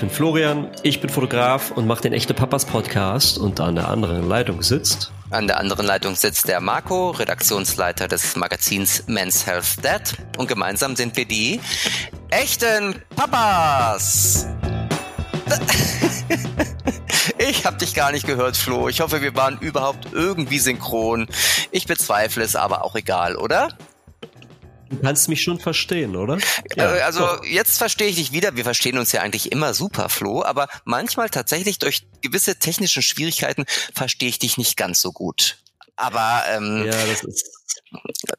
ich bin Florian, ich bin Fotograf und mache den Echte Papas Podcast und an der anderen Leitung sitzt. An der anderen Leitung sitzt der Marco, Redaktionsleiter des Magazins Men's Health Dad und gemeinsam sind wir die echten Papas. Ich hab dich gar nicht gehört, Flo. Ich hoffe, wir waren überhaupt irgendwie synchron. Ich bezweifle es, aber auch egal, oder? Du kannst mich schon verstehen, oder? Ja, äh, also doch. jetzt verstehe ich dich wieder. Wir verstehen uns ja eigentlich immer super, Flo, aber manchmal tatsächlich durch gewisse technische Schwierigkeiten verstehe ich dich nicht ganz so gut. Aber ähm, ja, das ist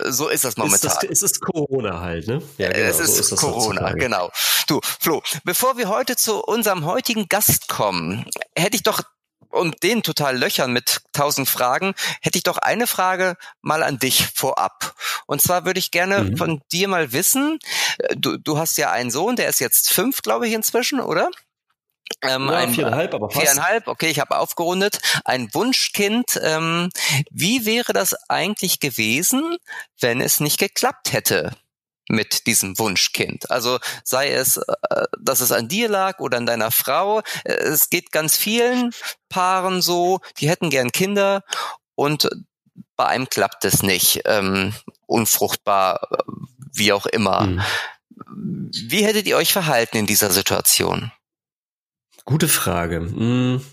so ist das momentan. Ist das, es ist Corona halt, ne? Ja, genau, es ist, so ist Corona, genau. Du, Flo, bevor wir heute zu unserem heutigen Gast kommen, hätte ich doch und den total löchern mit tausend Fragen, hätte ich doch eine Frage mal an dich vorab. Und zwar würde ich gerne mhm. von dir mal wissen, äh, du, du hast ja einen Sohn, der ist jetzt fünf, glaube ich, inzwischen, oder? Ähm, ja, ein, viereinhalb, aber fast. Viereinhalb, okay, ich habe aufgerundet. Ein Wunschkind. Ähm, wie wäre das eigentlich gewesen, wenn es nicht geklappt hätte mit diesem Wunschkind. Also sei es, äh, dass es an dir lag oder an deiner Frau. Äh, es geht ganz vielen Paaren so, die hätten gern Kinder und bei einem klappt es nicht. Ähm, unfruchtbar, äh, wie auch immer. Hm. Wie hättet ihr euch verhalten in dieser Situation? Gute Frage. Hm.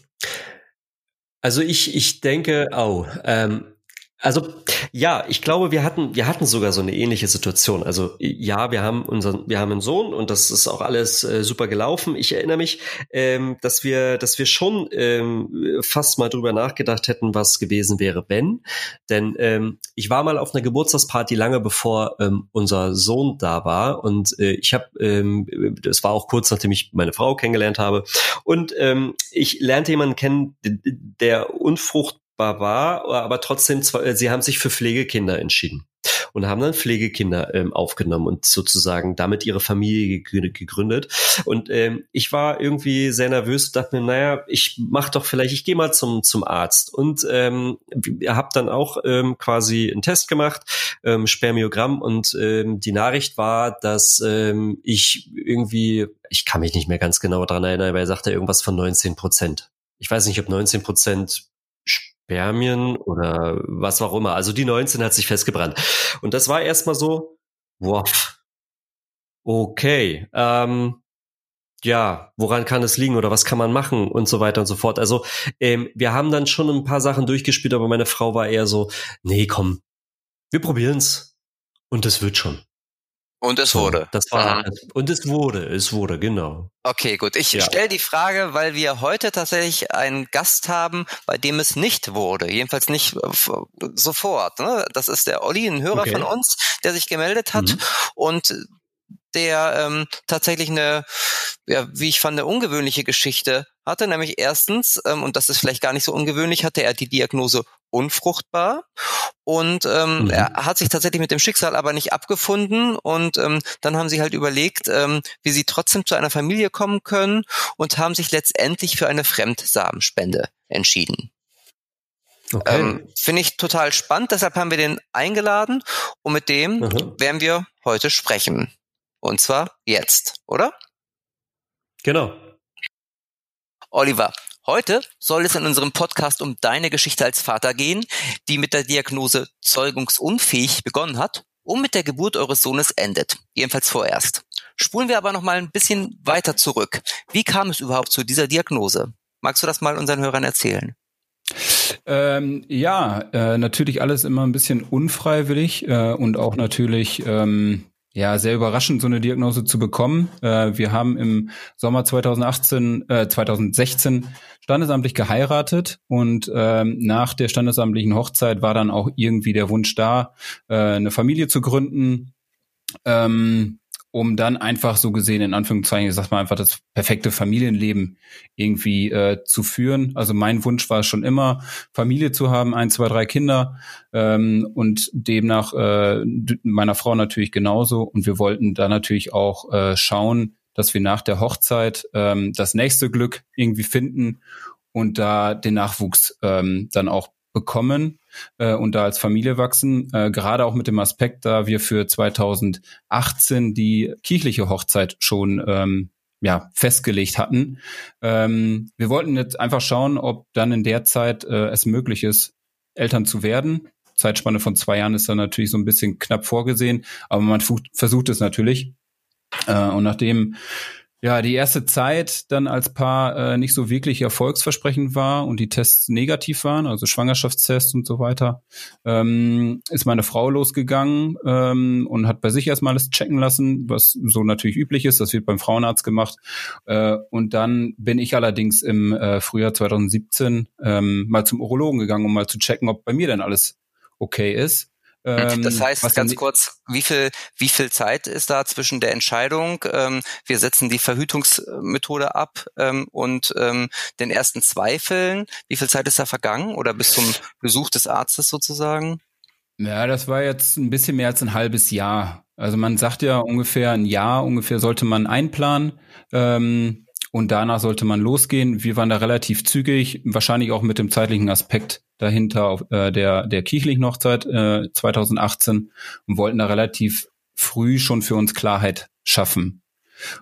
Also ich, ich denke, oh, ähm, also ja, ich glaube, wir hatten wir hatten sogar so eine ähnliche Situation. Also ja, wir haben unseren wir haben einen Sohn und das ist auch alles äh, super gelaufen. Ich erinnere mich, ähm, dass wir dass wir schon ähm, fast mal drüber nachgedacht hätten, was gewesen wäre, wenn. Denn ähm, ich war mal auf einer Geburtstagsparty lange bevor ähm, unser Sohn da war und äh, ich habe ähm, das war auch kurz nachdem ich meine Frau kennengelernt habe und ähm, ich lernte jemanden kennen, der unfrucht war, aber trotzdem, äh, sie haben sich für Pflegekinder entschieden und haben dann Pflegekinder ähm, aufgenommen und sozusagen damit ihre Familie gegründet. Und ähm, ich war irgendwie sehr nervös dachte mir, naja, ich mach doch vielleicht, ich gehe mal zum, zum Arzt. Und ähm, habe dann auch ähm, quasi einen Test gemacht, ähm, Spermiogramm, und ähm, die Nachricht war, dass ähm, ich irgendwie, ich kann mich nicht mehr ganz genau dran erinnern, aber er sagte irgendwas von 19 Prozent. Ich weiß nicht, ob 19 Prozent Spermien oder was auch immer. Also die 19 hat sich festgebrannt. Und das war erstmal so, wow, okay, ähm, ja, woran kann es liegen oder was kann man machen und so weiter und so fort. Also ähm, wir haben dann schon ein paar Sachen durchgespielt, aber meine Frau war eher so, nee, komm, wir probieren's und es wird schon. Und es wurde. Das war mhm. und es wurde, es wurde genau. Okay, gut. Ich ja. stelle die Frage, weil wir heute tatsächlich einen Gast haben, bei dem es nicht wurde, jedenfalls nicht sofort. Ne? Das ist der Olli, ein Hörer okay. von uns, der sich gemeldet hat mhm. und der ähm, tatsächlich eine, ja, wie ich fand, eine ungewöhnliche Geschichte hatte. Nämlich erstens, ähm, und das ist vielleicht gar nicht so ungewöhnlich, hatte er die Diagnose unfruchtbar und ähm, mhm. er hat sich tatsächlich mit dem Schicksal aber nicht abgefunden und ähm, dann haben sie halt überlegt, ähm, wie sie trotzdem zu einer Familie kommen können und haben sich letztendlich für eine Fremdsamenspende entschieden. Okay. Ähm, Finde ich total spannend, deshalb haben wir den eingeladen und mit dem mhm. werden wir heute sprechen. Und zwar jetzt, oder? Genau. Oliver, heute soll es in unserem Podcast um deine Geschichte als Vater gehen, die mit der Diagnose zeugungsunfähig begonnen hat und mit der Geburt eures Sohnes endet. Jedenfalls vorerst. Spulen wir aber noch mal ein bisschen weiter zurück. Wie kam es überhaupt zu dieser Diagnose? Magst du das mal unseren Hörern erzählen? Ähm, ja, äh, natürlich alles immer ein bisschen unfreiwillig äh, und auch natürlich ähm, ja, sehr überraschend, so eine Diagnose zu bekommen. Äh, wir haben im Sommer 2018, äh, 2016 standesamtlich geheiratet und ähm, nach der standesamtlichen Hochzeit war dann auch irgendwie der Wunsch da, äh, eine Familie zu gründen. Ähm, um dann einfach so gesehen, in Anführungszeichen, ich sag mal einfach das perfekte Familienleben irgendwie äh, zu führen. Also mein Wunsch war schon immer, Familie zu haben, ein, zwei, drei Kinder ähm, und demnach äh, meiner Frau natürlich genauso. Und wir wollten da natürlich auch äh, schauen, dass wir nach der Hochzeit ähm, das nächste Glück irgendwie finden und da den Nachwuchs ähm, dann auch bekommen äh, und da als Familie wachsen. Äh, gerade auch mit dem Aspekt, da wir für 2018 die kirchliche Hochzeit schon ähm, ja, festgelegt hatten. Ähm, wir wollten jetzt einfach schauen, ob dann in der Zeit äh, es möglich ist, Eltern zu werden. Zeitspanne von zwei Jahren ist dann natürlich so ein bisschen knapp vorgesehen, aber man versucht es natürlich. Äh, und nachdem ja, die erste Zeit dann als Paar äh, nicht so wirklich erfolgsversprechend war und die Tests negativ waren, also Schwangerschaftstests und so weiter, ähm, ist meine Frau losgegangen ähm, und hat bei sich erstmal alles checken lassen, was so natürlich üblich ist. Das wird beim Frauenarzt gemacht. Äh, und dann bin ich allerdings im äh, Frühjahr 2017 ähm, mal zum Urologen gegangen, um mal zu checken, ob bei mir denn alles okay ist. Ähm, das heißt, ganz kurz, wie viel, wie viel Zeit ist da zwischen der Entscheidung, ähm, wir setzen die Verhütungsmethode ab ähm, und ähm, den ersten Zweifeln? Wie viel Zeit ist da vergangen oder bis zum Besuch des Arztes sozusagen? Ja, das war jetzt ein bisschen mehr als ein halbes Jahr. Also man sagt ja ungefähr ein Jahr, ungefähr sollte man einplanen. Ähm, und danach sollte man losgehen. Wir waren da relativ zügig, wahrscheinlich auch mit dem zeitlichen Aspekt dahinter auf, äh, der, der kirchlichen Hochzeit äh, 2018 und wollten da relativ früh schon für uns Klarheit schaffen.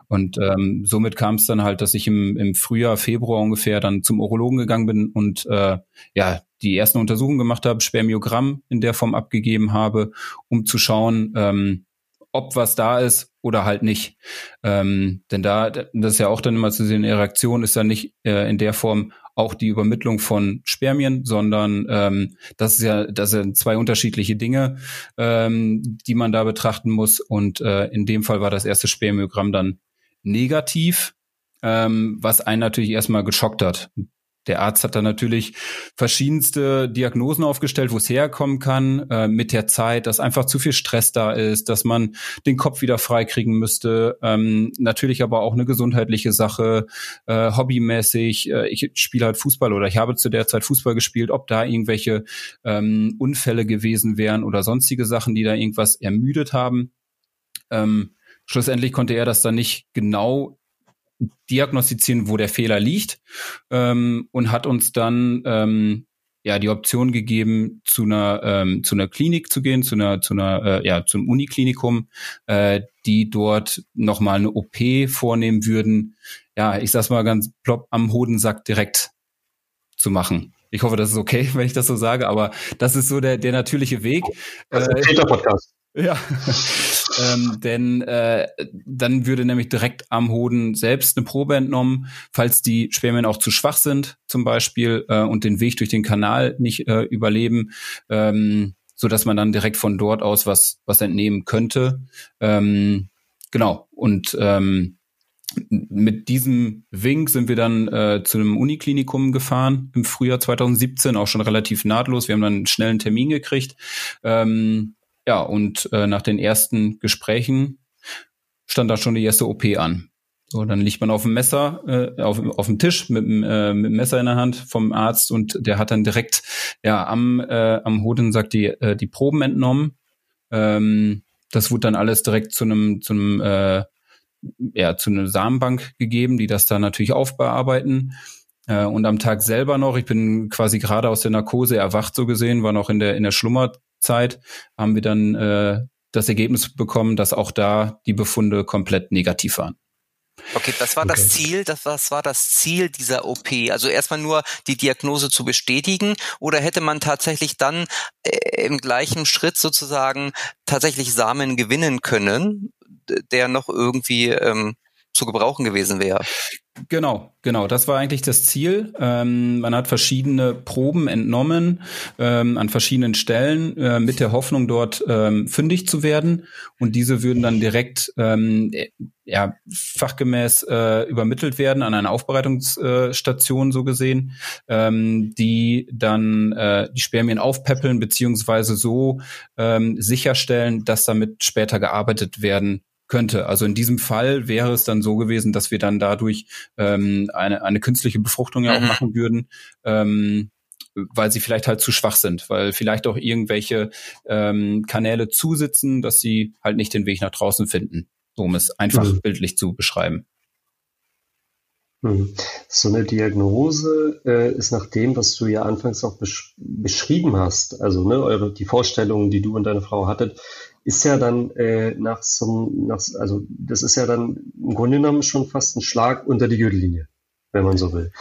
Und ähm, somit kam es dann halt, dass ich im, im Frühjahr, Februar ungefähr dann zum Urologen gegangen bin und äh, ja die ersten Untersuchungen gemacht habe, Spermiogramm in der Form abgegeben habe, um zu schauen, ähm, ob was da ist oder halt nicht. Ähm, denn da, das ist ja auch dann immer zu sehen, Erektion ist dann nicht äh, in der Form auch die Übermittlung von Spermien, sondern ähm, das ist ja, das sind zwei unterschiedliche Dinge, ähm, die man da betrachten muss. Und äh, in dem Fall war das erste Spermiogramm dann negativ, ähm, was einen natürlich erstmal geschockt hat der Arzt hat dann natürlich verschiedenste Diagnosen aufgestellt, wo es herkommen kann, äh, mit der Zeit, dass einfach zu viel Stress da ist, dass man den Kopf wieder freikriegen müsste. Ähm, natürlich aber auch eine gesundheitliche Sache, äh, hobbymäßig. Äh, ich spiele halt Fußball oder ich habe zu der Zeit Fußball gespielt, ob da irgendwelche ähm, Unfälle gewesen wären oder sonstige Sachen, die da irgendwas ermüdet haben. Ähm, schlussendlich konnte er das dann nicht genau diagnostizieren, wo der Fehler liegt ähm, und hat uns dann ähm, ja die Option gegeben, zu einer ähm, zu einer Klinik zu gehen, zu einer zu einer äh, ja zum Uniklinikum, äh, die dort nochmal eine OP vornehmen würden. Ja, ich sag's mal ganz plopp am Hodensack direkt zu machen. Ich hoffe, das ist okay, wenn ich das so sage, aber das ist so der, der natürliche Weg. Das ist ein äh, Podcast. Ja, ähm, denn äh, dann würde nämlich direkt am Hoden selbst eine Probe entnommen, falls die Spermien auch zu schwach sind zum Beispiel äh, und den Weg durch den Kanal nicht äh, überleben, ähm, so dass man dann direkt von dort aus was was entnehmen könnte. Ähm, genau und ähm, mit diesem Wink sind wir dann äh, zu einem Uniklinikum gefahren im Frühjahr 2017, auch schon relativ nahtlos. Wir haben dann einen schnellen Termin gekriegt. Ähm, ja, und äh, nach den ersten Gesprächen stand da schon die erste OP an. So, dann liegt man auf dem Messer, äh, auf, auf dem Tisch mit, äh, mit dem Messer in der Hand vom Arzt und der hat dann direkt ja am, äh, am Hodensack die, äh, die Proben entnommen. Ähm, das wurde dann alles direkt zu einem, zu einem, äh, ja, zu einer Samenbank gegeben, die das dann natürlich aufbearbeiten. Äh, und am Tag selber noch, ich bin quasi gerade aus der Narkose erwacht, so gesehen, war noch in der, in der Schlummer, Zeit haben wir dann äh, das Ergebnis bekommen, dass auch da die Befunde komplett negativ waren. Okay, das war okay. das Ziel, das, das war das Ziel dieser OP. Also erstmal nur die Diagnose zu bestätigen oder hätte man tatsächlich dann äh, im gleichen Schritt sozusagen tatsächlich Samen gewinnen können, der noch irgendwie ähm, zu gebrauchen gewesen wäre? Genau, genau. Das war eigentlich das Ziel. Ähm, man hat verschiedene Proben entnommen ähm, an verschiedenen Stellen äh, mit der Hoffnung, dort ähm, fündig zu werden. Und diese würden dann direkt ähm, ja, fachgemäß äh, übermittelt werden an eine Aufbereitungsstation, so gesehen, ähm, die dann äh, die Spermien aufpäppeln beziehungsweise so ähm, sicherstellen, dass damit später gearbeitet werden könnte. Also in diesem Fall wäre es dann so gewesen, dass wir dann dadurch ähm, eine, eine künstliche Befruchtung ja auch mhm. machen würden. Ähm, weil sie vielleicht halt zu schwach sind, weil vielleicht auch irgendwelche ähm, Kanäle zusitzen, dass sie halt nicht den Weg nach draußen finden, um es einfach mhm. bildlich zu beschreiben. Mhm. So eine Diagnose äh, ist nach dem, was du ja anfangs auch besch beschrieben hast, also ne, eure, die Vorstellungen, die du und deine Frau hattet, ist ja dann äh, nach so nach, also das ist ja dann im Grunde genommen schon fast ein Schlag unter die Gürtellinie, wenn man so will,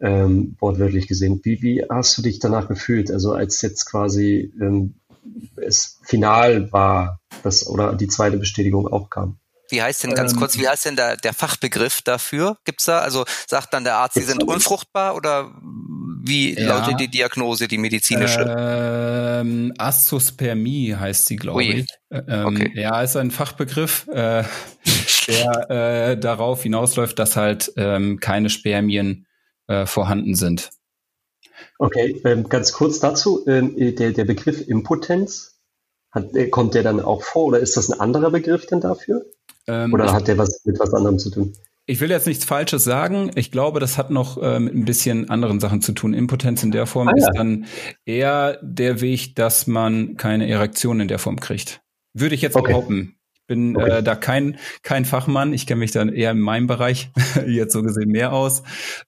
ähm, wortwörtlich gesehen. Wie, wie hast du dich danach gefühlt? Also als jetzt quasi ähm, es final war, das oder die zweite Bestätigung auch kam? Wie heißt denn ganz ähm, kurz, wie heißt denn der, der Fachbegriff dafür? Gibt's da? Also sagt dann der Arzt, sie sind unfruchtbar oder wie ja. lautet die Diagnose, die medizinische? Ähm, Astospermie heißt sie, glaube ich. Ähm, okay. Ja, ist ein Fachbegriff, äh, der äh, darauf hinausläuft, dass halt ähm, keine Spermien äh, vorhanden sind. Okay, ähm, ganz kurz dazu, ähm, der, der Begriff Impotenz, hat, äh, kommt der dann auch vor oder ist das ein anderer Begriff denn dafür? Ähm, oder hat der was mit was anderem zu tun? Ich will jetzt nichts Falsches sagen. Ich glaube, das hat noch äh, mit ein bisschen anderen Sachen zu tun. Impotenz in der Form ah, ist dann eher der Weg, dass man keine Erektion in der Form kriegt. Würde ich jetzt okay. behaupten. Ich bin okay. äh, da kein, kein Fachmann. Ich kenne mich dann eher in meinem Bereich jetzt so gesehen mehr aus.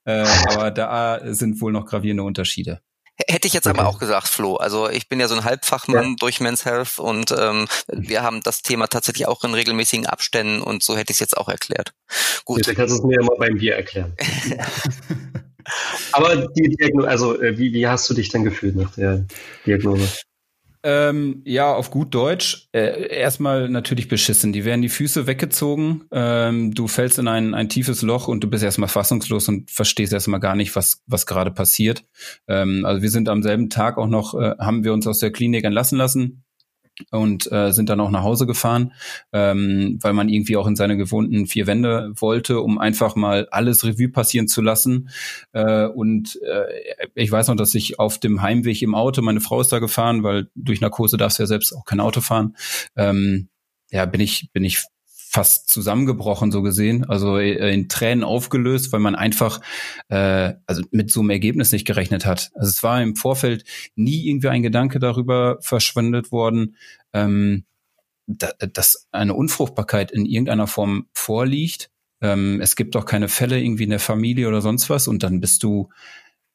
Äh, aber da sind wohl noch gravierende Unterschiede. Hätte ich jetzt okay. aber auch gesagt, Flo. Also ich bin ja so ein Halbfachmann ja. durch Men's Health und ähm, wir haben das Thema tatsächlich auch in regelmäßigen Abständen und so hätte ich es jetzt auch erklärt. Gut. Dann kannst du es mir ja mal beim Bier erklären. aber die Diagnose, also äh, wie, wie hast du dich dann gefühlt nach der Diagnose? Ähm, ja, auf gut Deutsch. Äh, erstmal natürlich beschissen. Die werden die Füße weggezogen. Ähm, du fällst in ein, ein tiefes Loch und du bist erstmal fassungslos und verstehst erstmal gar nicht, was, was gerade passiert. Ähm, also wir sind am selben Tag auch noch, äh, haben wir uns aus der Klinik entlassen lassen und äh, sind dann auch nach Hause gefahren, ähm, weil man irgendwie auch in seine gewohnten vier Wände wollte, um einfach mal alles Revue passieren zu lassen. Äh, und äh, ich weiß noch, dass ich auf dem Heimweg im Auto, meine Frau ist da gefahren, weil durch Narkose darfst du ja selbst auch kein Auto fahren. Ähm, ja, bin ich bin ich fast zusammengebrochen, so gesehen, also äh, in Tränen aufgelöst, weil man einfach äh, also mit so einem Ergebnis nicht gerechnet hat. Also es war im Vorfeld nie irgendwie ein Gedanke darüber verschwendet worden, ähm, da, dass eine Unfruchtbarkeit in irgendeiner Form vorliegt. Ähm, es gibt auch keine Fälle irgendwie in der Familie oder sonst was und dann bist du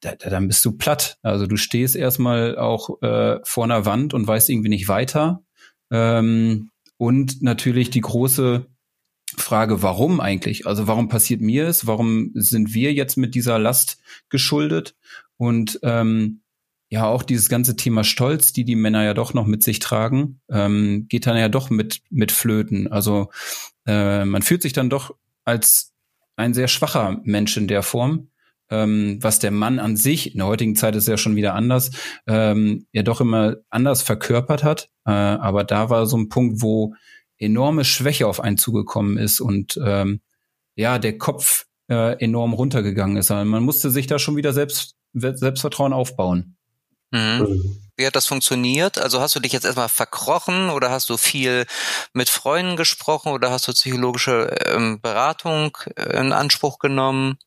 da, dann bist du platt. Also du stehst erstmal auch äh, vor einer Wand und weißt irgendwie nicht weiter. Ähm, und natürlich die große Frage, warum eigentlich? Also warum passiert mir es? Warum sind wir jetzt mit dieser Last geschuldet? Und ähm, ja, auch dieses ganze Thema Stolz, die die Männer ja doch noch mit sich tragen, ähm, geht dann ja doch mit mit Flöten. Also äh, man fühlt sich dann doch als ein sehr schwacher Mensch in der Form, ähm, was der Mann an sich in der heutigen Zeit ist ja schon wieder anders, ähm, ja doch immer anders verkörpert hat. Äh, aber da war so ein Punkt, wo enorme Schwäche auf einen zugekommen ist und ähm, ja, der Kopf äh, enorm runtergegangen ist. Also man musste sich da schon wieder selbst, Selbstvertrauen aufbauen. Mhm. Wie hat das funktioniert? Also hast du dich jetzt erstmal verkrochen oder hast du viel mit Freunden gesprochen oder hast du psychologische ähm, Beratung in Anspruch genommen?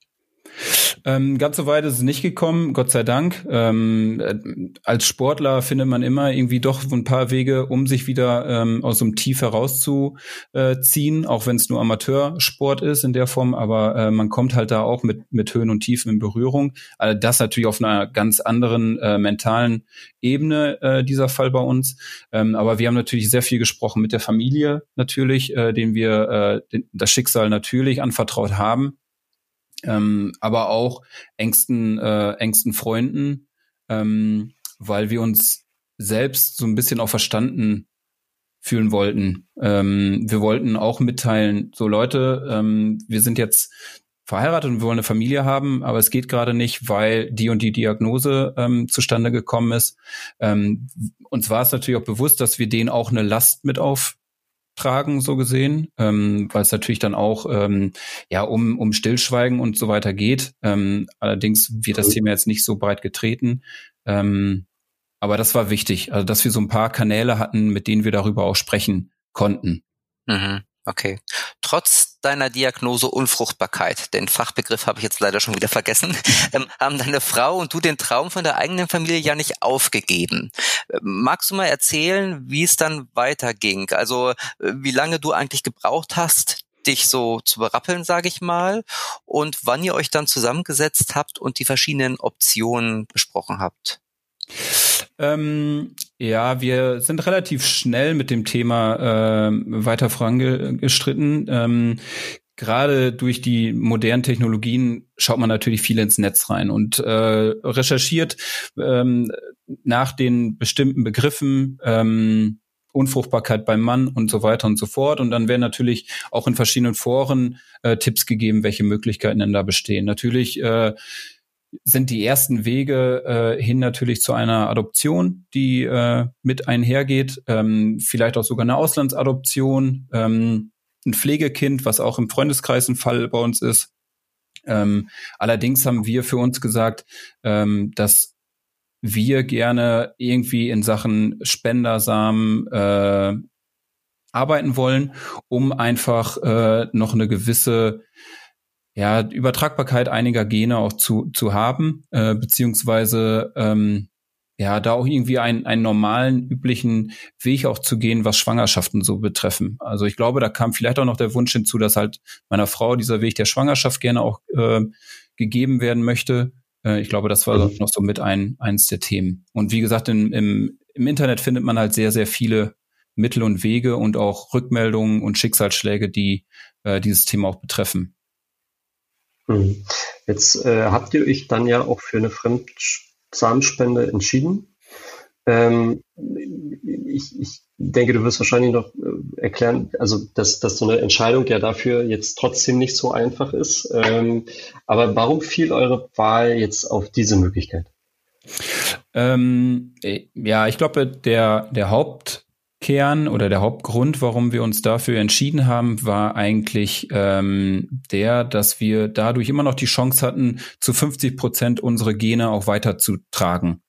Ähm, ganz so weit ist es nicht gekommen, Gott sei Dank. Ähm, äh, als Sportler findet man immer irgendwie doch ein paar Wege, um sich wieder ähm, aus so einem Tief herauszuziehen, auch wenn es nur Amateursport ist in der Form, aber äh, man kommt halt da auch mit, mit Höhen und Tiefen in Berührung. Also das natürlich auf einer ganz anderen äh, mentalen Ebene, äh, dieser Fall bei uns. Ähm, aber wir haben natürlich sehr viel gesprochen mit der Familie natürlich, äh, den wir äh, den, das Schicksal natürlich anvertraut haben ähm, aber auch engsten, äh, engsten Freunden, ähm, weil wir uns selbst so ein bisschen auch verstanden fühlen wollten. Ähm, wir wollten auch mitteilen, so Leute, ähm, wir sind jetzt verheiratet und wir wollen eine Familie haben, aber es geht gerade nicht, weil die und die Diagnose ähm, zustande gekommen ist. Ähm, uns war es natürlich auch bewusst, dass wir denen auch eine Last mit auf tragen, so gesehen, ähm, weil es natürlich dann auch ähm, ja um, um Stillschweigen und so weiter geht. Ähm, allerdings wird das Thema jetzt nicht so breit getreten. Ähm, aber das war wichtig, also dass wir so ein paar Kanäle hatten, mit denen wir darüber auch sprechen konnten. Mhm. Okay. Trotz deiner Diagnose Unfruchtbarkeit, den Fachbegriff habe ich jetzt leider schon wieder vergessen, ähm, haben deine Frau und du den Traum von der eigenen Familie ja nicht aufgegeben. Ähm, magst du mal erzählen, wie es dann weiterging? Also äh, wie lange du eigentlich gebraucht hast, dich so zu berappeln, sage ich mal, und wann ihr euch dann zusammengesetzt habt und die verschiedenen Optionen besprochen habt? Ähm, Ja, wir sind relativ schnell mit dem Thema äh, weiter vorangestritten. Ähm, Gerade durch die modernen Technologien schaut man natürlich viel ins Netz rein und äh, recherchiert ähm, nach den bestimmten Begriffen, ähm, Unfruchtbarkeit beim Mann und so weiter und so fort. Und dann werden natürlich auch in verschiedenen Foren äh, Tipps gegeben, welche Möglichkeiten denn da bestehen. Natürlich äh, sind die ersten Wege äh, hin natürlich zu einer Adoption, die äh, mit einhergeht, ähm, vielleicht auch sogar eine Auslandsadoption, ähm, ein Pflegekind, was auch im Freundeskreis ein Fall bei uns ist. Ähm, allerdings haben wir für uns gesagt, ähm, dass wir gerne irgendwie in Sachen Spendersamen äh, arbeiten wollen, um einfach äh, noch eine gewisse ja, Übertragbarkeit einiger Gene auch zu, zu haben, äh, beziehungsweise ähm, ja, da auch irgendwie einen, einen normalen, üblichen Weg auch zu gehen, was Schwangerschaften so betreffen. Also ich glaube, da kam vielleicht auch noch der Wunsch hinzu, dass halt meiner Frau dieser Weg der Schwangerschaft gerne auch äh, gegeben werden möchte. Äh, ich glaube, das war mhm. noch so mit ein, eins der Themen. Und wie gesagt, im, im, im Internet findet man halt sehr, sehr viele Mittel und Wege und auch Rückmeldungen und Schicksalsschläge, die äh, dieses Thema auch betreffen. Mhm. Jetzt äh, habt ihr euch dann ja auch für eine Fremdsamenspende entschieden. Ähm, ich, ich denke, du wirst wahrscheinlich noch äh, erklären, also dass, dass so eine Entscheidung ja dafür jetzt trotzdem nicht so einfach ist. Ähm, aber warum fiel eure Wahl jetzt auf diese Möglichkeit? Ähm, äh, ja, ich glaube, der, der Haupt Kern oder der Hauptgrund, warum wir uns dafür entschieden haben, war eigentlich ähm, der, dass wir dadurch immer noch die Chance hatten, zu 50 Prozent unsere Gene auch weiterzutragen.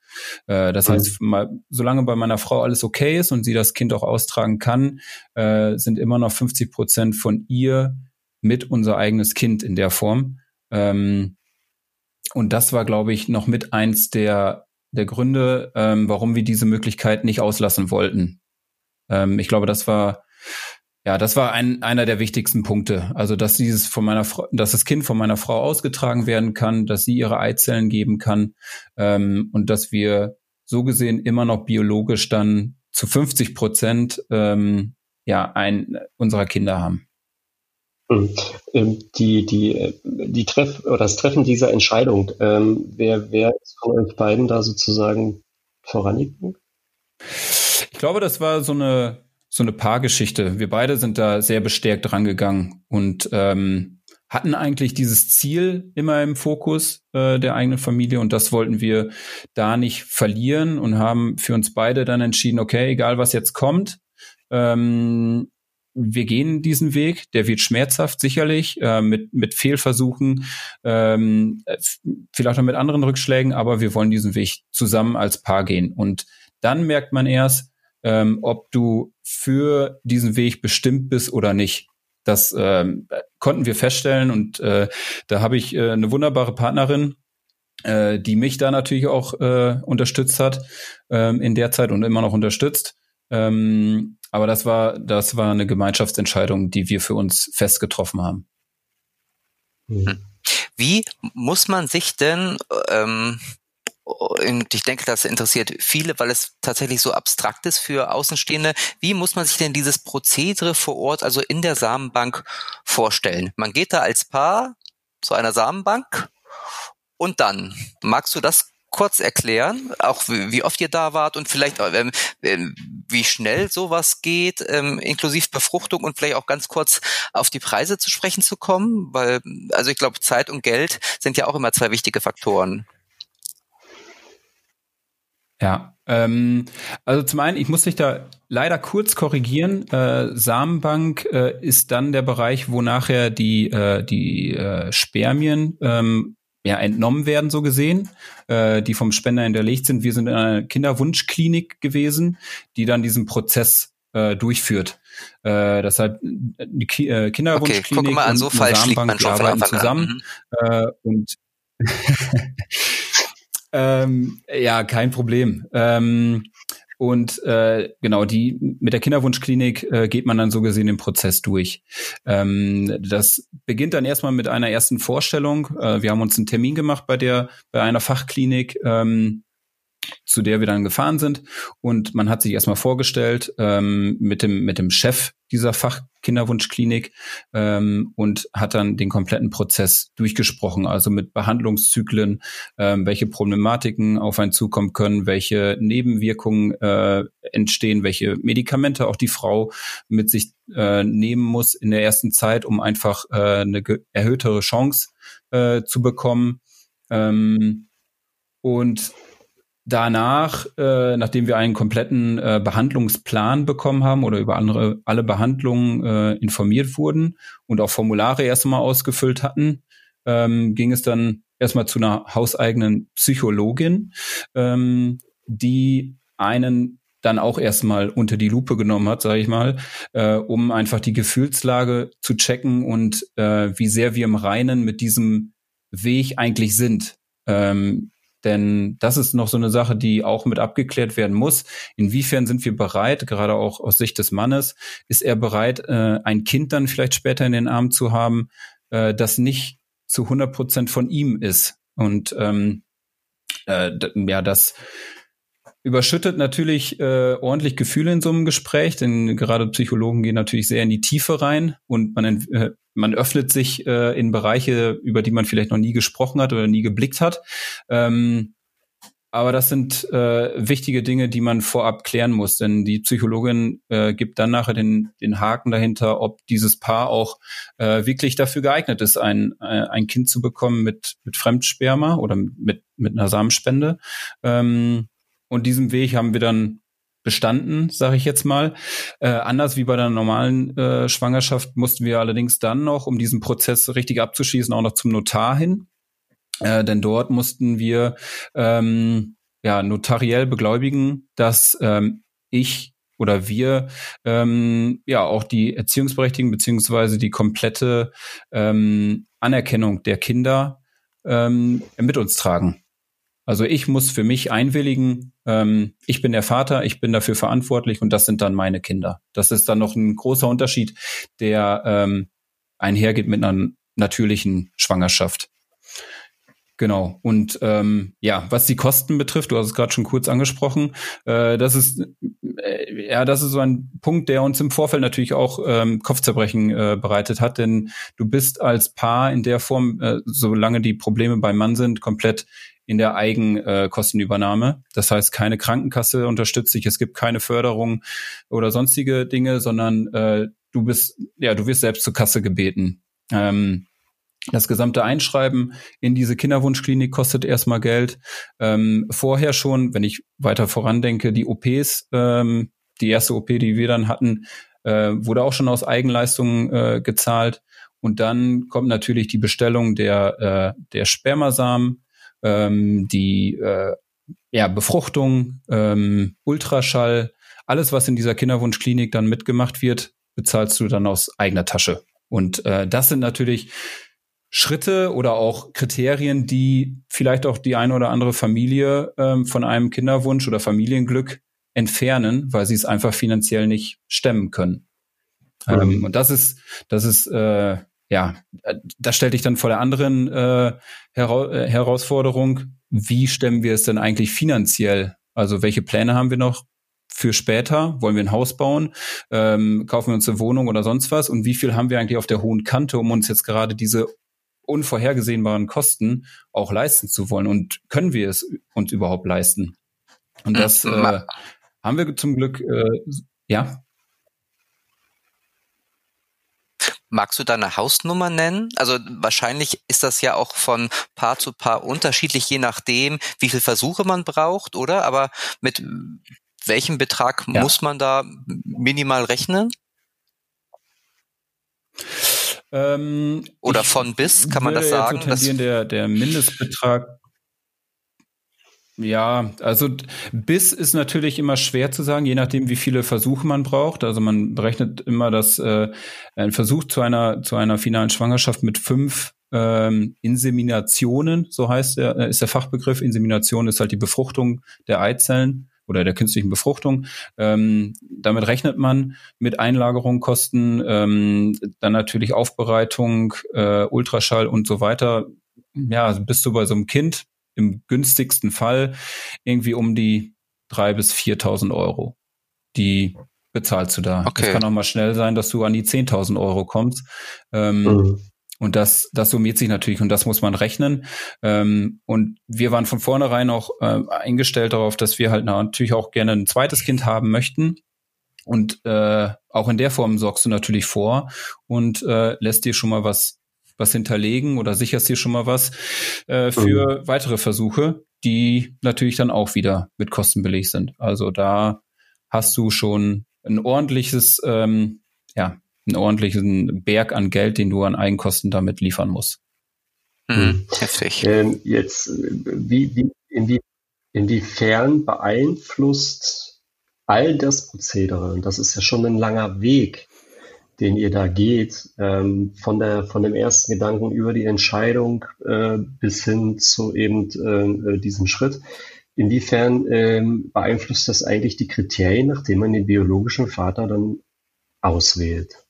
Äh, das mhm. heißt, mal, solange bei meiner Frau alles okay ist und sie das Kind auch austragen kann, äh, sind immer noch 50 Prozent von ihr mit unser eigenes Kind in der Form. Ähm, und das war, glaube ich, noch mit eins der der Gründe, ähm, warum wir diese Möglichkeit nicht auslassen wollten. Ähm, ich glaube, das war ja, das war ein, einer der wichtigsten Punkte. Also, dass dieses von meiner Frau, dass das Kind von meiner Frau ausgetragen werden kann, dass sie ihre Eizellen geben kann ähm, und dass wir so gesehen immer noch biologisch dann zu 50 Prozent ähm, ja ein unserer Kinder haben. Hm. Ähm, die, die, die Treff oder das Treffen dieser Entscheidung, ähm, wer, wer ist von euch beiden da sozusagen vorangegangen? Ich glaube, das war so eine, so eine Paargeschichte. Wir beide sind da sehr bestärkt rangegangen und ähm, hatten eigentlich dieses Ziel immer im Fokus äh, der eigenen Familie und das wollten wir da nicht verlieren und haben für uns beide dann entschieden, okay, egal was jetzt kommt, ähm, wir gehen diesen Weg, der wird schmerzhaft sicherlich, äh, mit, mit Fehlversuchen, ähm, vielleicht auch mit anderen Rückschlägen, aber wir wollen diesen Weg zusammen als Paar gehen. Und dann merkt man erst, ähm, ob du für diesen Weg bestimmt bist oder nicht. Das ähm, konnten wir feststellen und äh, da habe ich äh, eine wunderbare Partnerin, äh, die mich da natürlich auch äh, unterstützt hat ähm, in der Zeit und immer noch unterstützt. Ähm, aber das war das war eine Gemeinschaftsentscheidung, die wir für uns fest getroffen haben. Hm. Wie muss man sich denn ähm, und ich denke, das interessiert viele, weil es tatsächlich so abstrakt ist für Außenstehende. Wie muss man sich denn dieses Prozedere vor Ort, also in der Samenbank, vorstellen? Man geht da als Paar zu einer Samenbank und dann, magst du das kurz erklären, auch wie oft ihr da wart und vielleicht ähm, ähm, wie schnell sowas geht, ähm, inklusive Befruchtung und vielleicht auch ganz kurz auf die Preise zu sprechen zu kommen, weil also ich glaube Zeit und Geld sind ja auch immer zwei wichtige Faktoren. Ja, ähm, also zum einen, ich muss dich da leider kurz korrigieren. Äh, Samenbank äh, ist dann der Bereich, wo nachher die, äh, die äh, Spermien ähm, ja, entnommen werden, so gesehen, äh, die vom Spender hinterlegt sind. Wir sind in einer Kinderwunschklinik gewesen, die dann diesen Prozess äh, durchführt. Äh, deshalb die Ki äh, Kinderwunschklinik okay, mal an, so und falsch Samenbank man schon arbeiten zusammen. Mhm. Äh, und Ähm, ja, kein Problem. Ähm, und äh, genau, die mit der Kinderwunschklinik äh, geht man dann so gesehen den Prozess durch. Ähm, das beginnt dann erstmal mit einer ersten Vorstellung. Äh, wir haben uns einen Termin gemacht bei der bei einer Fachklinik. Ähm, zu der wir dann gefahren sind. Und man hat sich erstmal vorgestellt ähm, mit, dem, mit dem Chef dieser Fachkinderwunschklinik ähm, und hat dann den kompletten Prozess durchgesprochen, also mit Behandlungszyklen, ähm, welche Problematiken auf einen zukommen können, welche Nebenwirkungen äh, entstehen, welche Medikamente auch die Frau mit sich äh, nehmen muss in der ersten Zeit, um einfach äh, eine erhöhtere Chance äh, zu bekommen. Ähm, und danach, äh, nachdem wir einen kompletten äh, Behandlungsplan bekommen haben oder über andere, alle Behandlungen äh, informiert wurden und auch Formulare erstmal ausgefüllt hatten, ähm, ging es dann erstmal zu einer hauseigenen Psychologin, ähm, die einen dann auch erstmal unter die Lupe genommen hat, sage ich mal, äh, um einfach die Gefühlslage zu checken und äh, wie sehr wir im Reinen mit diesem Weg eigentlich sind. Ähm, denn das ist noch so eine Sache, die auch mit abgeklärt werden muss. Inwiefern sind wir bereit, gerade auch aus Sicht des Mannes, ist er bereit, äh, ein Kind dann vielleicht später in den Arm zu haben, äh, das nicht zu 100 Prozent von ihm ist. Und ähm, äh, ja, das überschüttet natürlich äh, ordentlich Gefühle in so einem Gespräch, denn gerade Psychologen gehen natürlich sehr in die Tiefe rein und man, äh, man öffnet sich äh, in Bereiche, über die man vielleicht noch nie gesprochen hat oder nie geblickt hat. Ähm, aber das sind äh, wichtige Dinge, die man vorab klären muss, denn die Psychologin äh, gibt dann nachher den, den Haken dahinter, ob dieses Paar auch äh, wirklich dafür geeignet ist, ein, äh, ein Kind zu bekommen mit, mit Fremdsperma oder mit, mit einer Samenspende. Ähm, und diesem Weg haben wir dann bestanden, sage ich jetzt mal. Äh, anders wie bei der normalen äh, Schwangerschaft mussten wir allerdings dann noch, um diesen Prozess richtig abzuschließen, auch noch zum Notar hin. Äh, denn dort mussten wir ähm, ja notariell begläubigen, dass ähm, ich oder wir ähm, ja auch die Erziehungsberechtigten beziehungsweise die komplette ähm, Anerkennung der Kinder ähm, mit uns tragen. Also ich muss für mich einwilligen, ähm, ich bin der Vater, ich bin dafür verantwortlich und das sind dann meine Kinder. Das ist dann noch ein großer Unterschied, der ähm, einhergeht mit einer natürlichen Schwangerschaft. Genau. Und ähm, ja, was die Kosten betrifft, du hast es gerade schon kurz angesprochen, äh, das ist äh, ja, das ist so ein Punkt, der uns im Vorfeld natürlich auch ähm, Kopfzerbrechen äh, bereitet hat, denn du bist als Paar in der Form, äh, solange die Probleme beim Mann sind, komplett in der Eigenkostenübernahme. Das heißt, keine Krankenkasse unterstützt dich, es gibt keine Förderung oder sonstige Dinge, sondern äh, du bist, ja, du wirst selbst zur Kasse gebeten. Ähm, das gesamte Einschreiben in diese Kinderwunschklinik kostet erstmal Geld. Ähm, vorher schon, wenn ich weiter vorandenke, die OPs, ähm, die erste OP, die wir dann hatten, äh, wurde auch schon aus Eigenleistungen äh, gezahlt. Und dann kommt natürlich die Bestellung der, äh, der Spermasamen, ähm, die äh, ja, Befruchtung, ähm, Ultraschall, alles, was in dieser Kinderwunschklinik dann mitgemacht wird, bezahlst du dann aus eigener Tasche. Und äh, das sind natürlich Schritte oder auch Kriterien, die vielleicht auch die eine oder andere Familie ähm, von einem Kinderwunsch oder Familienglück entfernen, weil sie es einfach finanziell nicht stemmen können. Mhm. Ähm, und das ist, das ist äh, ja, äh, das stellt dich dann vor der anderen äh, Hera äh, Herausforderung. Wie stemmen wir es denn eigentlich finanziell? Also welche Pläne haben wir noch für später? Wollen wir ein Haus bauen? Ähm, kaufen wir uns eine Wohnung oder sonst was? Und wie viel haben wir eigentlich auf der hohen Kante, um uns jetzt gerade diese unvorhergesehbaren Kosten auch leisten zu wollen? Und können wir es uns überhaupt leisten? Und das äh, haben wir zum Glück, äh, ja. Magst du deine Hausnummer nennen? Also wahrscheinlich ist das ja auch von Paar zu Paar unterschiedlich, je nachdem, wie viel Versuche man braucht, oder? Aber mit welchem Betrag ja. muss man da minimal rechnen? Ähm, oder von bis, kann man das sagen? So der, der Mindestbetrag ja, also bis ist natürlich immer schwer zu sagen, je nachdem, wie viele Versuche man braucht. Also man berechnet immer, dass äh, ein Versuch zu einer zu einer finalen Schwangerschaft mit fünf ähm, Inseminationen, so heißt der, äh, ist der Fachbegriff. Insemination ist halt die Befruchtung der Eizellen oder der künstlichen Befruchtung. Ähm, damit rechnet man mit Einlagerung, Kosten, ähm, dann natürlich Aufbereitung, äh, Ultraschall und so weiter. Ja, bist du bei so einem Kind im günstigsten Fall irgendwie um die drei bis 4.000 Euro. Die bezahlst du da. Okay. Es kann auch mal schnell sein, dass du an die 10.000 Euro kommst. Ähm, mhm. Und das, das summiert sich natürlich und das muss man rechnen. Ähm, und wir waren von vornherein auch äh, eingestellt darauf, dass wir halt natürlich auch gerne ein zweites Kind haben möchten. Und äh, auch in der Form sorgst du natürlich vor und äh, lässt dir schon mal was, was hinterlegen oder sicherst dir schon mal was äh, für mhm. weitere Versuche, die natürlich dann auch wieder mit Kosten belegt sind. Also da hast du schon ein ordentliches, ähm, ja, einen ordentlichen Berg an Geld, den du an Eigenkosten damit liefern musst. Mhm. Hm. Heftig. Ähm, jetzt, wie, wie, inwie, inwiefern beeinflusst all das Prozedere, und das ist ja schon ein langer Weg, den ihr da geht, ähm, von der von dem ersten Gedanken über die Entscheidung äh, bis hin zu eben äh, diesem Schritt. Inwiefern ähm, beeinflusst das eigentlich die Kriterien, nachdem man den biologischen Vater dann auswählt?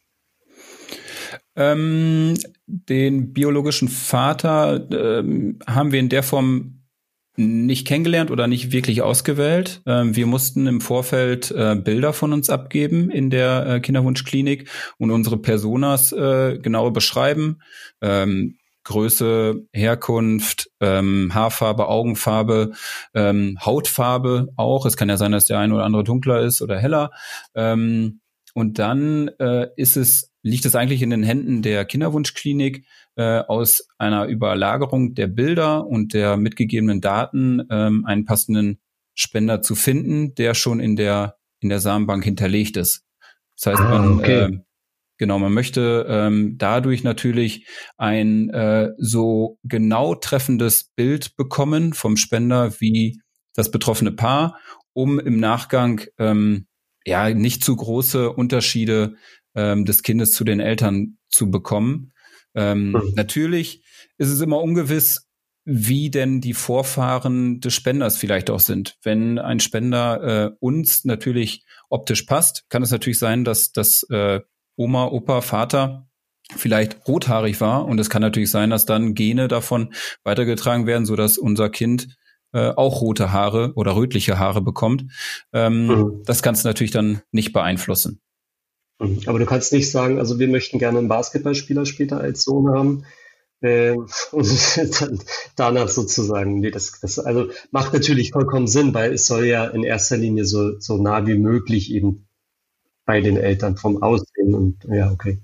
Ähm, den biologischen Vater ähm, haben wir in der Form nicht kennengelernt oder nicht wirklich ausgewählt. Ähm, wir mussten im Vorfeld äh, Bilder von uns abgeben in der äh, Kinderwunschklinik und unsere Personas äh, genauer beschreiben. Ähm, Größe, Herkunft, ähm, Haarfarbe, Augenfarbe, ähm, Hautfarbe auch. Es kann ja sein, dass der eine oder andere dunkler ist oder heller. Ähm, und dann äh, ist es, liegt es eigentlich in den Händen der Kinderwunschklinik, äh, aus einer Überlagerung der Bilder und der mitgegebenen Daten ähm, einen passenden Spender zu finden, der schon in der in der Samenbank hinterlegt ist. Das heißt, ah, man okay. äh, genau, man möchte ähm, dadurch natürlich ein äh, so genau treffendes Bild bekommen vom Spender wie das betroffene Paar, um im Nachgang ähm, ja nicht zu große Unterschiede ähm, des Kindes zu den Eltern zu bekommen. Ähm, mhm. Natürlich ist es immer ungewiss, wie denn die Vorfahren des Spenders vielleicht auch sind. Wenn ein Spender äh, uns natürlich optisch passt, kann es natürlich sein, dass das äh, Oma, Opa, Vater vielleicht rothaarig war und es kann natürlich sein, dass dann Gene davon weitergetragen werden, so dass unser Kind äh, auch rote Haare oder rötliche Haare bekommt. Ähm, mhm. Das kannst du natürlich dann nicht beeinflussen. Mhm. Aber du kannst nicht sagen, also wir möchten gerne einen Basketballspieler später als Sohn haben. Äh, und dann danach sozusagen, nee, das, das also macht natürlich vollkommen Sinn, weil es soll ja in erster Linie so, so nah wie möglich eben bei den Eltern vom Aussehen und ja, okay.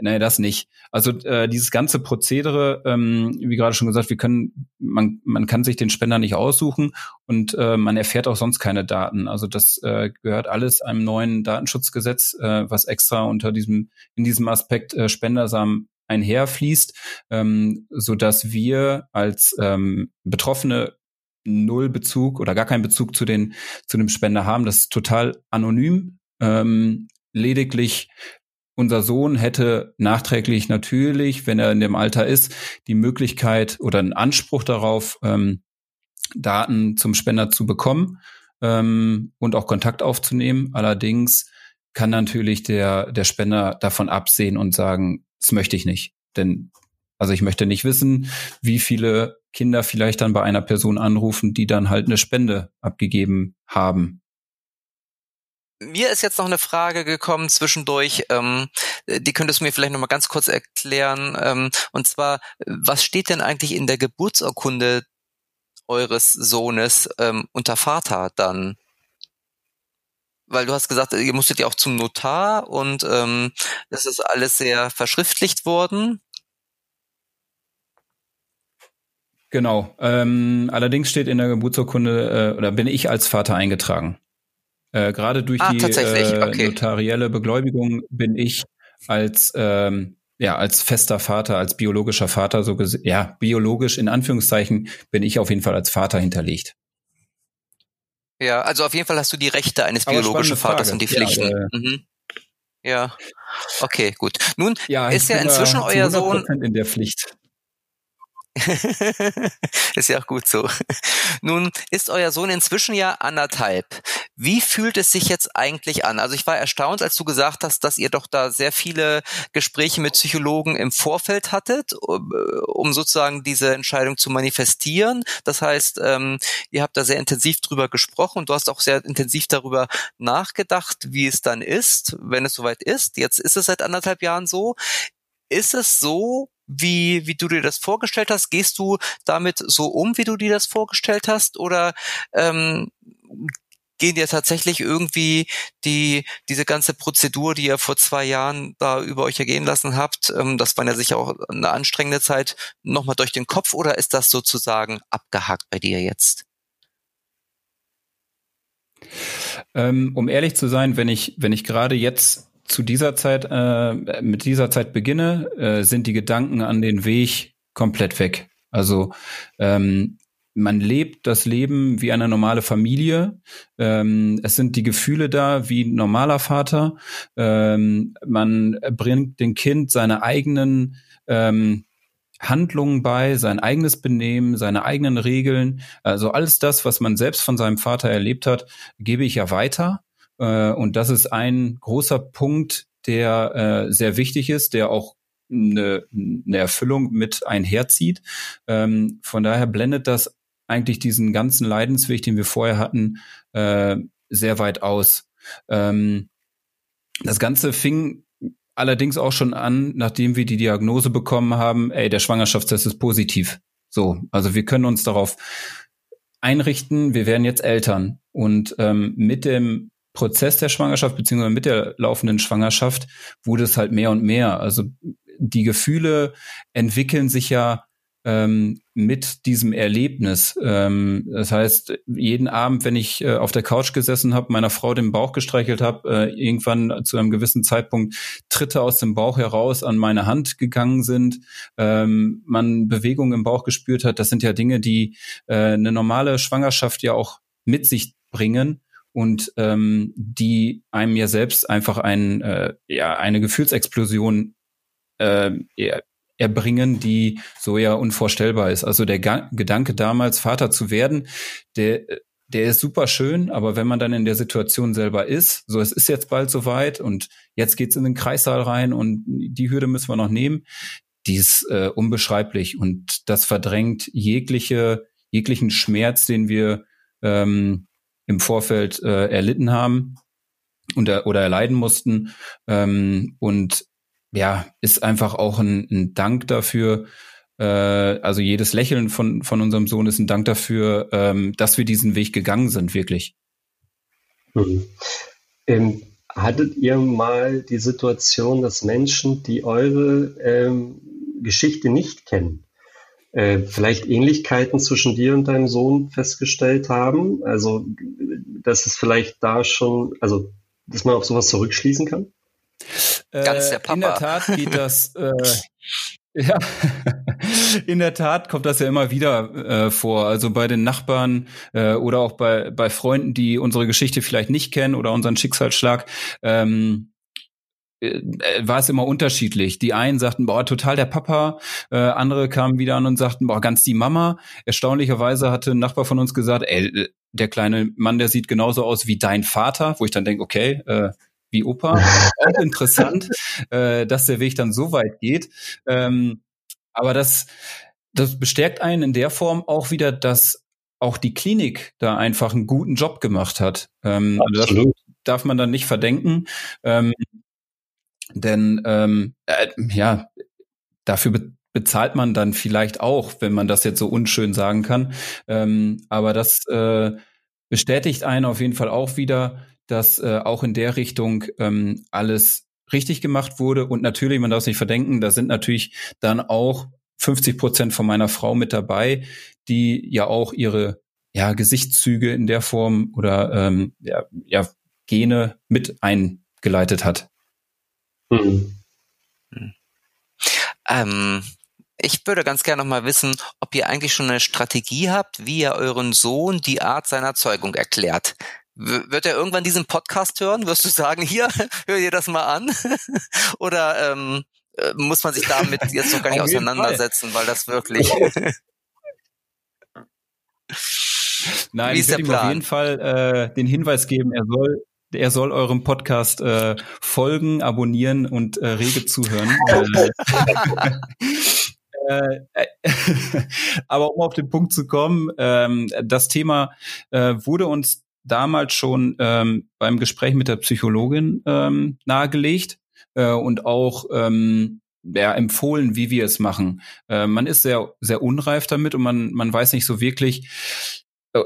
Nee, das nicht. Also äh, dieses ganze Prozedere, ähm, wie gerade schon gesagt, wir können, man, man kann sich den Spender nicht aussuchen und äh, man erfährt auch sonst keine Daten. Also das äh, gehört alles einem neuen Datenschutzgesetz, äh, was extra unter diesem, in diesem Aspekt äh, Spendersamen einherfließt, ähm, so dass wir als ähm, Betroffene null Bezug oder gar keinen Bezug zu den zu dem Spender haben. Das ist total anonym. Ähm, lediglich unser Sohn hätte nachträglich natürlich, wenn er in dem Alter ist, die Möglichkeit oder einen Anspruch darauf, ähm, Daten zum Spender zu bekommen ähm, und auch Kontakt aufzunehmen. Allerdings kann natürlich der, der Spender davon absehen und sagen, das möchte ich nicht. Denn, also ich möchte nicht wissen, wie viele Kinder vielleicht dann bei einer Person anrufen, die dann halt eine Spende abgegeben haben mir ist jetzt noch eine Frage gekommen zwischendurch, ähm, die könntest du mir vielleicht noch mal ganz kurz erklären. Ähm, und zwar, was steht denn eigentlich in der Geburtsurkunde eures Sohnes ähm, unter Vater dann? Weil du hast gesagt, ihr musstet ja auch zum Notar und ähm, das ist alles sehr verschriftlicht worden. Genau. Ähm, allerdings steht in der Geburtsurkunde äh, oder bin ich als Vater eingetragen. Äh, Gerade durch ah, die äh, okay. notarielle Beglaubigung bin ich als ähm, ja als fester Vater, als biologischer Vater so ja biologisch in Anführungszeichen bin ich auf jeden Fall als Vater hinterlegt. Ja, also auf jeden Fall hast du die Rechte eines biologischen Vaters und die Pflichten. Ja, äh, mhm. ja. okay, gut. Nun ja, ist ja inzwischen euer Sohn in der Pflicht. ist ja auch gut so. Nun ist euer Sohn inzwischen ja anderthalb. Wie fühlt es sich jetzt eigentlich an? Also ich war erstaunt, als du gesagt hast, dass ihr doch da sehr viele Gespräche mit Psychologen im Vorfeld hattet, um sozusagen diese Entscheidung zu manifestieren. Das heißt, ähm, ihr habt da sehr intensiv drüber gesprochen und du hast auch sehr intensiv darüber nachgedacht, wie es dann ist, wenn es soweit ist. Jetzt ist es seit anderthalb Jahren so. Ist es so, wie, wie du dir das vorgestellt hast? Gehst du damit so um, wie du dir das vorgestellt hast? Oder ähm, gehen dir tatsächlich irgendwie die, diese ganze Prozedur, die ihr vor zwei Jahren da über euch ergehen lassen habt, ähm, das war ja sicher auch eine anstrengende Zeit, nochmal durch den Kopf oder ist das sozusagen abgehakt bei dir jetzt? Ähm, um ehrlich zu sein, wenn ich, wenn ich gerade jetzt zu dieser Zeit, äh, mit dieser Zeit beginne, äh, sind die Gedanken an den Weg komplett weg. Also ähm, man lebt das Leben wie eine normale Familie. Ähm, es sind die Gefühle da wie ein normaler Vater. Ähm, man bringt dem Kind seine eigenen ähm, Handlungen bei, sein eigenes Benehmen, seine eigenen Regeln. Also alles das, was man selbst von seinem Vater erlebt hat, gebe ich ja weiter. Äh, und das ist ein großer Punkt, der äh, sehr wichtig ist, der auch eine, eine Erfüllung mit einherzieht. Ähm, von daher blendet das eigentlich diesen ganzen Leidensweg, den wir vorher hatten, äh, sehr weit aus. Ähm, das Ganze fing allerdings auch schon an, nachdem wir die Diagnose bekommen haben, ey, der Schwangerschaftstest ist positiv. So, also wir können uns darauf einrichten, wir werden jetzt Eltern. Und ähm, mit dem Prozess der Schwangerschaft, beziehungsweise mit der laufenden Schwangerschaft, wurde es halt mehr und mehr. Also die Gefühle entwickeln sich ja ähm, mit diesem Erlebnis. Ähm, das heißt, jeden Abend, wenn ich äh, auf der Couch gesessen habe, meiner Frau den Bauch gestreichelt habe, äh, irgendwann zu einem gewissen Zeitpunkt Tritte aus dem Bauch heraus an meine Hand gegangen sind, ähm, man Bewegung im Bauch gespürt hat, das sind ja Dinge, die äh, eine normale Schwangerschaft ja auch mit sich bringen und ähm, die einem ja selbst einfach ein, äh, ja, eine Gefühlsexplosion äh, erbringen, die so ja unvorstellbar ist. Also der Ga Gedanke damals, Vater zu werden, der, der ist super schön, aber wenn man dann in der Situation selber ist, so es ist jetzt bald soweit und jetzt geht's in den Kreissaal rein und die Hürde müssen wir noch nehmen, die ist äh, unbeschreiblich und das verdrängt jegliche, jeglichen Schmerz, den wir ähm, im Vorfeld äh, erlitten haben und, oder erleiden mussten. Ähm, und ja, ist einfach auch ein, ein Dank dafür, äh, also jedes Lächeln von, von unserem Sohn ist ein Dank dafür, ähm, dass wir diesen Weg gegangen sind, wirklich. Mhm. Ähm, hattet ihr mal die Situation, dass Menschen, die eure ähm, Geschichte nicht kennen, äh, vielleicht Ähnlichkeiten zwischen dir und deinem Sohn festgestellt haben? Also, dass es vielleicht da schon, also, dass man auf sowas zurückschließen kann? Ganz der Papa. Äh, in der Tat geht das, äh, ja, in der Tat kommt das ja immer wieder äh, vor. Also bei den Nachbarn äh, oder auch bei, bei Freunden, die unsere Geschichte vielleicht nicht kennen oder unseren Schicksalsschlag. Ähm, äh, war es immer unterschiedlich. Die einen sagten, boah, total der Papa, äh, andere kamen wieder an und sagten, boah, ganz die Mama. Erstaunlicherweise hatte ein Nachbar von uns gesagt, ey, der kleine Mann, der sieht genauso aus wie dein Vater, wo ich dann denke, okay, äh, wie Opa. Auch interessant, äh, dass der Weg dann so weit geht. Ähm, aber das, das bestärkt einen in der Form auch wieder, dass auch die Klinik da einfach einen guten Job gemacht hat. Ähm, Absolut. Das darf man dann nicht verdenken. Ähm, denn ähm, äh, ja, dafür be bezahlt man dann vielleicht auch, wenn man das jetzt so unschön sagen kann. Ähm, aber das äh, bestätigt einen auf jeden Fall auch wieder, dass äh, auch in der Richtung ähm, alles richtig gemacht wurde. Und natürlich, man darf es nicht verdenken, da sind natürlich dann auch 50 Prozent von meiner Frau mit dabei, die ja auch ihre ja, Gesichtszüge in der Form oder ähm, ja, ja, Gene mit eingeleitet hat. Mhm. Ähm, ich würde ganz gerne noch mal wissen, ob ihr eigentlich schon eine Strategie habt, wie ihr euren Sohn die Art seiner Zeugung erklärt. Wird er irgendwann diesen Podcast hören? Wirst du sagen, hier, hör dir das mal an? Oder ähm, äh, muss man sich damit jetzt noch gar nicht auseinandersetzen, weil das wirklich. Nein, ich werde ihm auf jeden Fall äh, den Hinweis geben, er soll er soll eurem Podcast äh, folgen, abonnieren und äh, rege zuhören. Äh, äh, aber um auf den Punkt zu kommen, ähm, das Thema äh, wurde uns damals schon ähm, beim Gespräch mit der Psychologin ähm, nahegelegt äh, und auch ähm, ja, empfohlen, wie wir es machen. Äh, man ist sehr, sehr unreif damit und man, man weiß nicht so wirklich, äh,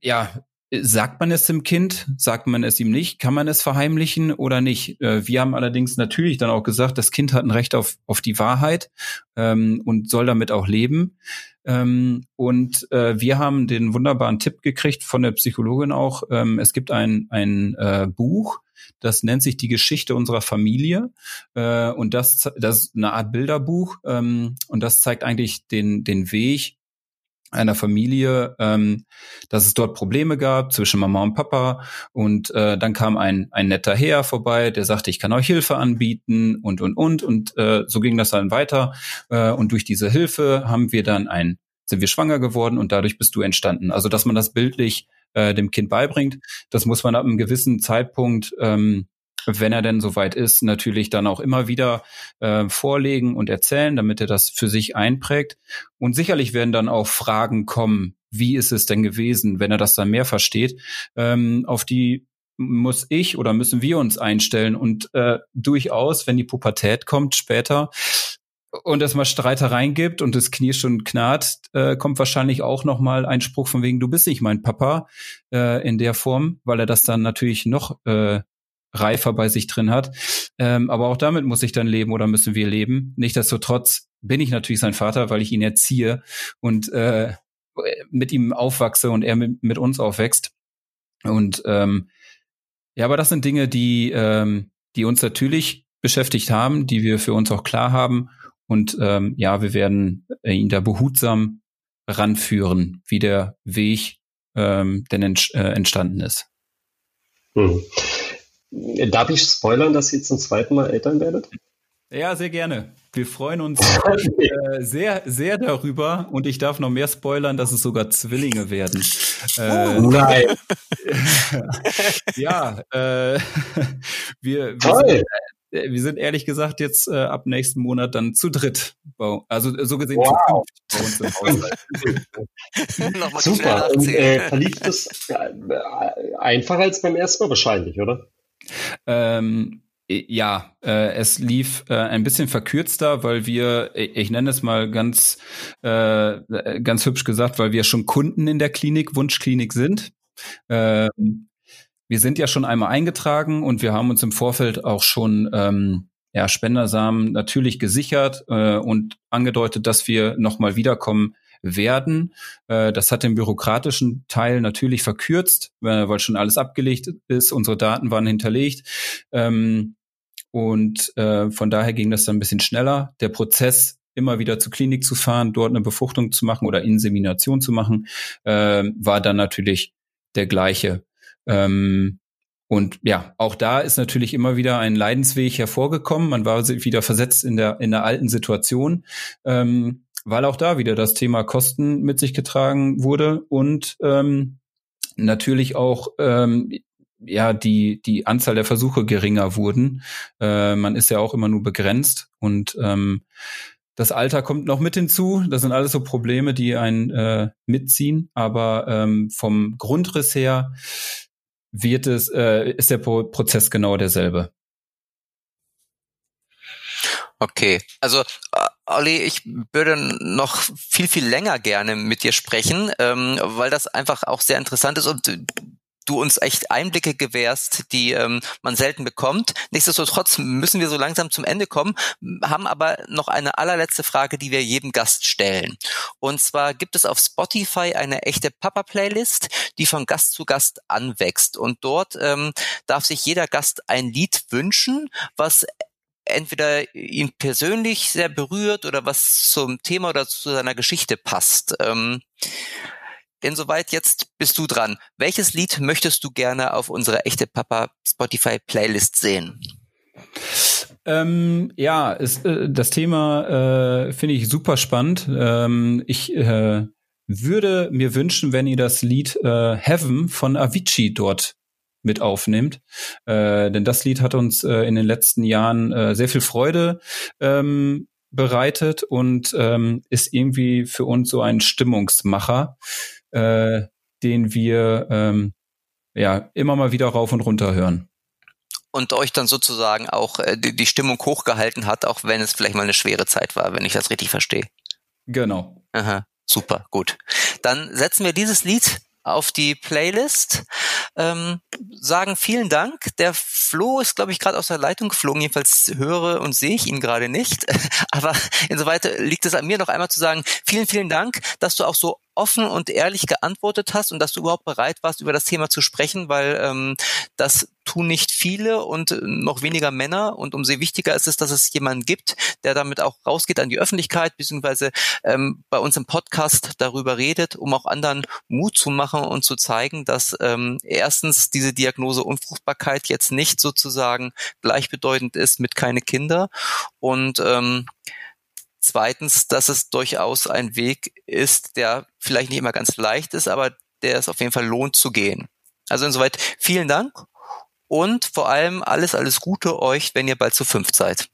ja, Sagt man es dem Kind? Sagt man es ihm nicht? Kann man es verheimlichen oder nicht? Äh, wir haben allerdings natürlich dann auch gesagt, das Kind hat ein Recht auf, auf die Wahrheit ähm, und soll damit auch leben. Ähm, und äh, wir haben den wunderbaren Tipp gekriegt von der Psychologin auch. Ähm, es gibt ein, ein äh, Buch, das nennt sich die Geschichte unserer Familie. Äh, und das, das ist eine Art Bilderbuch. Ähm, und das zeigt eigentlich den, den Weg, einer Familie, ähm, dass es dort Probleme gab zwischen Mama und Papa. Und äh, dann kam ein ein netter Herr vorbei, der sagte, ich kann euch Hilfe anbieten und und und. Und äh, so ging das dann weiter. Äh, und durch diese Hilfe haben wir dann ein sind wir schwanger geworden und dadurch bist du entstanden. Also dass man das bildlich äh, dem Kind beibringt, das muss man ab einem gewissen Zeitpunkt ähm, wenn er denn soweit ist, natürlich dann auch immer wieder äh, vorlegen und erzählen, damit er das für sich einprägt. Und sicherlich werden dann auch Fragen kommen, wie ist es denn gewesen, wenn er das dann mehr versteht, ähm, auf die muss ich oder müssen wir uns einstellen und äh, durchaus, wenn die Pubertät kommt später, und es mal Streitereien gibt und das Knie schon knarrt, äh, kommt wahrscheinlich auch noch mal ein Spruch von wegen, du bist nicht mein Papa äh, in der Form, weil er das dann natürlich noch äh, reifer bei sich drin hat. Ähm, aber auch damit muss ich dann leben oder müssen wir leben. Nichtsdestotrotz bin ich natürlich sein Vater, weil ich ihn erziehe und äh, mit ihm aufwachse und er mit, mit uns aufwächst. Und ähm, ja, aber das sind Dinge, die, ähm, die uns natürlich beschäftigt haben, die wir für uns auch klar haben. Und ähm, ja, wir werden ihn da behutsam ranführen, wie der Weg ähm, denn ent, äh, entstanden ist. Hm. Darf ich spoilern, dass ihr zum zweiten Mal Eltern werdet? Ja, sehr gerne. Wir freuen uns äh, sehr, sehr darüber und ich darf noch mehr spoilern, dass es sogar Zwillinge werden. Äh, oh, nein. ja, äh, wir, wir, sind, äh, wir, sind, ehrlich gesagt jetzt äh, ab nächsten Monat dann zu dritt. Also so gesehen wow. zu fünf bei uns im Haus. Super. Und äh, verlief das äh, einfacher als beim ersten Mal wahrscheinlich, oder? Ähm, ja, äh, es lief äh, ein bisschen verkürzter, weil wir, ich nenne es mal ganz, äh, ganz hübsch gesagt, weil wir schon Kunden in der Klinik, Wunschklinik sind. Ähm, wir sind ja schon einmal eingetragen und wir haben uns im Vorfeld auch schon ähm, ja, Spendersamen natürlich gesichert äh, und angedeutet, dass wir nochmal wiederkommen werden. Äh, das hat den bürokratischen Teil natürlich verkürzt, äh, weil schon alles abgelegt ist. Unsere Daten waren hinterlegt. Ähm, und äh, von daher ging das dann ein bisschen schneller. Der Prozess immer wieder zur Klinik zu fahren, dort eine Befruchtung zu machen oder Insemination zu machen, äh, war dann natürlich der gleiche. Ähm, und ja, auch da ist natürlich immer wieder ein Leidensweg hervorgekommen. Man war wieder versetzt in der, in der alten Situation. Ähm, weil auch da wieder das Thema Kosten mit sich getragen wurde und ähm, natürlich auch ähm, ja die die Anzahl der Versuche geringer wurden. Äh, man ist ja auch immer nur begrenzt und ähm, das Alter kommt noch mit hinzu. Das sind alles so Probleme, die einen äh, mitziehen. Aber ähm, vom Grundriss her wird es äh, ist der Pro Prozess genau derselbe. Okay, also äh, Olli, ich würde noch viel, viel länger gerne mit dir sprechen, ähm, weil das einfach auch sehr interessant ist und du uns echt Einblicke gewährst, die ähm, man selten bekommt. Nichtsdestotrotz müssen wir so langsam zum Ende kommen, haben aber noch eine allerletzte Frage, die wir jedem Gast stellen. Und zwar gibt es auf Spotify eine echte Papa-Playlist, die von Gast zu Gast anwächst. Und dort ähm, darf sich jeder Gast ein Lied wünschen, was entweder ihn persönlich sehr berührt oder was zum Thema oder zu seiner Geschichte passt. Ähm, insoweit jetzt bist du dran. Welches Lied möchtest du gerne auf unserer echte Papa Spotify Playlist sehen? Ähm, ja, ist, äh, das Thema äh, finde ich super spannend. Ähm, ich äh, würde mir wünschen, wenn ihr das Lied äh, Heaven von Avicii dort mit aufnimmt. Äh, denn das Lied hat uns äh, in den letzten Jahren äh, sehr viel Freude ähm, bereitet und ähm, ist irgendwie für uns so ein Stimmungsmacher, äh, den wir ähm, ja immer mal wieder rauf und runter hören. Und euch dann sozusagen auch äh, die, die Stimmung hochgehalten hat, auch wenn es vielleicht mal eine schwere Zeit war, wenn ich das richtig verstehe. Genau. Aha, super, gut. Dann setzen wir dieses Lied auf die Playlist. Ähm, sagen vielen Dank. Der Flo ist, glaube ich, gerade aus der Leitung geflogen. Jedenfalls höre und sehe ich ihn gerade nicht. Aber insoweit liegt es an mir noch einmal zu sagen, vielen, vielen Dank, dass du auch so offen und ehrlich geantwortet hast und dass du überhaupt bereit warst, über das Thema zu sprechen, weil ähm, das tun nicht viele und noch weniger Männer. Und umso wichtiger ist es, dass es jemanden gibt, der damit auch rausgeht an die Öffentlichkeit, beziehungsweise ähm, bei uns im Podcast darüber redet, um auch anderen Mut zu machen und zu zeigen, dass ähm, erstens diese Diagnose Unfruchtbarkeit jetzt nicht sozusagen gleichbedeutend ist mit keine Kinder und ähm, Zweitens, dass es durchaus ein Weg ist, der vielleicht nicht immer ganz leicht ist, aber der es auf jeden Fall lohnt zu gehen. Also insoweit vielen Dank und vor allem alles, alles Gute euch, wenn ihr bald zu fünf seid.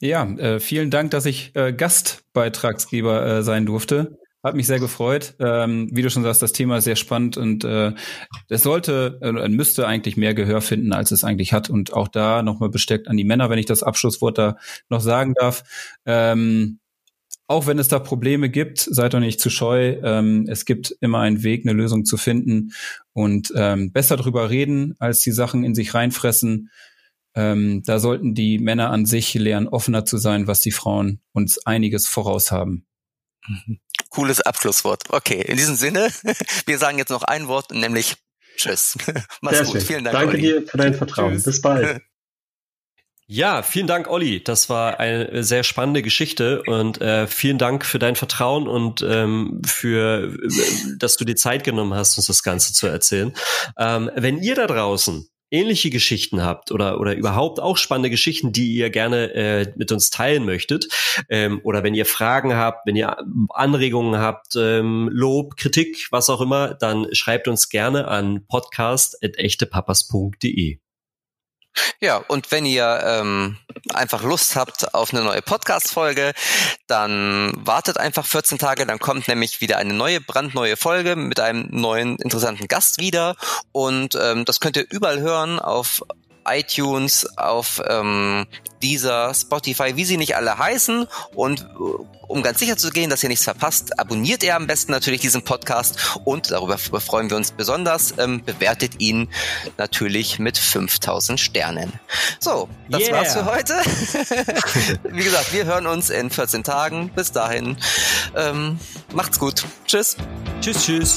Ja, äh, vielen Dank, dass ich äh, Gastbeitragsgeber äh, sein durfte. Hat mich sehr gefreut. Ähm, wie du schon sagst, das Thema ist sehr spannend und äh, es sollte, äh, müsste eigentlich mehr Gehör finden, als es eigentlich hat. Und auch da nochmal besteckt an die Männer, wenn ich das Abschlusswort da noch sagen darf. Ähm, auch wenn es da Probleme gibt, seid doch nicht zu scheu. Ähm, es gibt immer einen Weg, eine Lösung zu finden und ähm, besser drüber reden, als die Sachen in sich reinfressen. Ähm, da sollten die Männer an sich lernen, offener zu sein, was die Frauen uns einiges voraus haben. Mhm. Cooles Abschlusswort. Okay, in diesem Sinne, wir sagen jetzt noch ein Wort, nämlich Tschüss. Mach's Sehr gut. Schön. Vielen Dank. Danke Olli. dir für dein Vertrauen. Tschüss. Bis bald. Ja, vielen Dank, Olli. Das war eine sehr spannende Geschichte und äh, vielen Dank für dein Vertrauen und ähm, für, dass du dir Zeit genommen hast, uns das Ganze zu erzählen. Ähm, wenn ihr da draußen ähnliche Geschichten habt oder oder überhaupt auch spannende Geschichten, die ihr gerne äh, mit uns teilen möchtet, ähm, oder wenn ihr Fragen habt, wenn ihr Anregungen habt, ähm, Lob, Kritik, was auch immer, dann schreibt uns gerne an podcast@echtepapas.de. Ja, und wenn ihr ähm, einfach Lust habt auf eine neue Podcast-Folge, dann wartet einfach 14 Tage, dann kommt nämlich wieder eine neue, brandneue Folge mit einem neuen, interessanten Gast wieder. Und ähm, das könnt ihr überall hören auf iTunes, auf ähm, dieser Spotify, wie sie nicht alle heißen. Und äh, um ganz sicher zu gehen, dass ihr nichts verpasst, abonniert ihr am besten natürlich diesen Podcast und darüber freuen wir uns besonders. Ähm, bewertet ihn natürlich mit 5000 Sternen. So, das yeah. war's für heute. wie gesagt, wir hören uns in 14 Tagen. Bis dahin, ähm, macht's gut. Tschüss. Tschüss, tschüss.